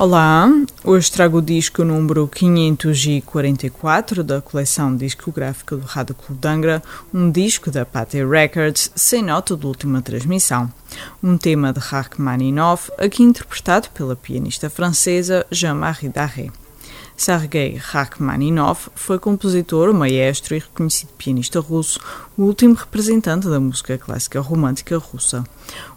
Olá, hoje trago o disco número 544 da coleção discográfica do Rádio Clube Angra, um disco da Pate Records sem nota de última transmissão. Um tema de Rachmaninoff, aqui interpretado pela pianista francesa Jean-Marie Darré. Sergei Rachmaninoff foi compositor, maestro e reconhecido pianista russo, o último representante da música clássica romântica russa.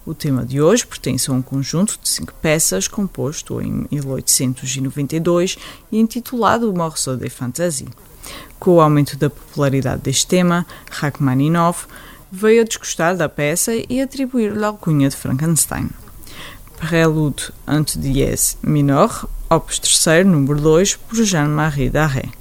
O tema de hoje pertence a um conjunto de cinco peças composto em 1892 e intitulado Morceau de Fantasie. Com o aumento da popularidade deste tema, Rachmaninoff veio a desgostar da peça e atribuir-lhe a alcunha de Frankenstein. Prélude ante dièse minor, opus 3, número 2, por Jean-Marie Darré.